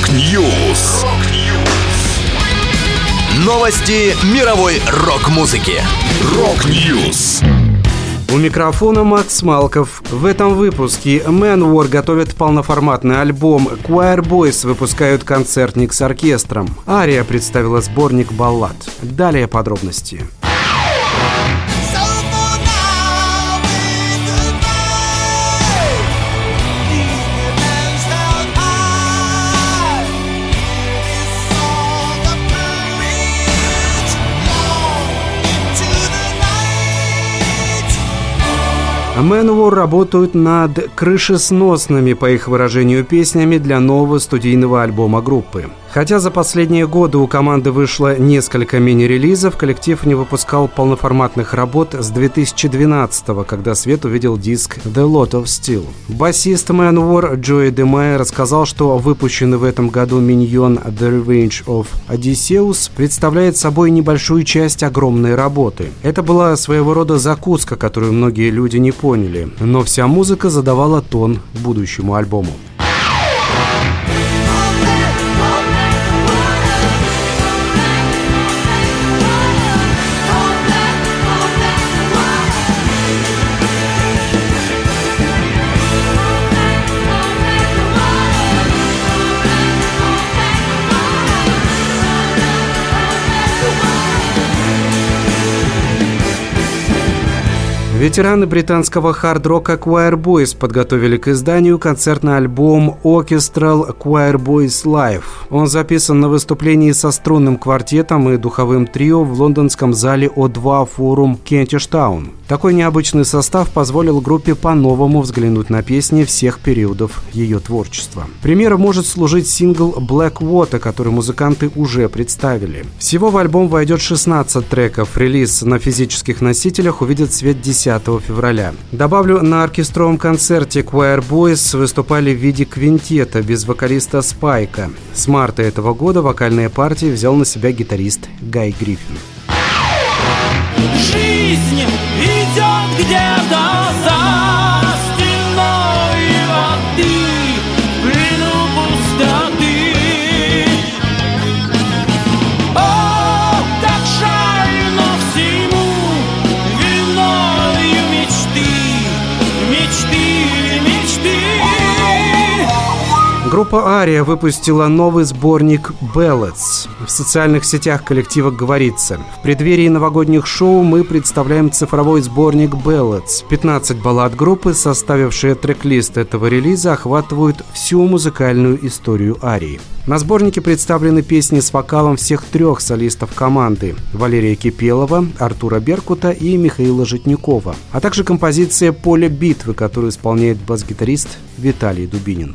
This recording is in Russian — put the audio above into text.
Rock News. Новости мировой рок-музыки. Rock News. У микрофона Макс Малков. В этом выпуске Manowar готовят полноформатный альбом, Quireboys выпускают концертник с оркестром, Ария представила сборник баллад. Далее подробности. Manowar работают над крышесносными, по их выражению, песнями для нового студийного альбома группы. Хотя за последние годы у команды вышло несколько мини-релизов, коллектив не выпускал полноформатных работ с 2012 когда свет увидел диск The Lot of Steel. Басист Manowar Джои Демай рассказал, что выпущенный в этом году миньон The Revenge of Odysseus представляет собой небольшую часть огромной работы. Это была своего рода закуска, которую многие люди не поняли, но вся музыка задавала тон будущему альбому. Ветераны британского хард-рока Choir Boys подготовили к изданию концертный альбом Orchestral Choir Boys Live. Он записан на выступлении со струнным квартетом и духовым трио в лондонском зале О2 форум Кентиш Таун. Такой необычный состав позволил группе по-новому взглянуть на песни всех периодов ее творчества. Примером может служить сингл Black Water, который музыканты уже представили. Всего в альбом войдет 16 треков. Релиз на физических носителях увидит свет 10 10 февраля. Добавлю, на оркестровом концерте Choir Boys выступали в виде квинтета без вокалиста Спайка. С марта этого года вокальные партии взял на себя гитарист Гай Гриффин. Жизнь идет где-то Группа «Ария» выпустила новый сборник «Ballads». В социальных сетях коллектива говорится «В преддверии новогодних шоу мы представляем цифровой сборник «Ballads». 15 баллад группы, составившие трек-лист этого релиза, охватывают всю музыкальную историю «Арии». На сборнике представлены песни с вокалом всех трех солистов команды – Валерия Кипелова, Артура Беркута и Михаила Житникова, а также композиция «Поле битвы», которую исполняет бас-гитарист Виталий Дубинин.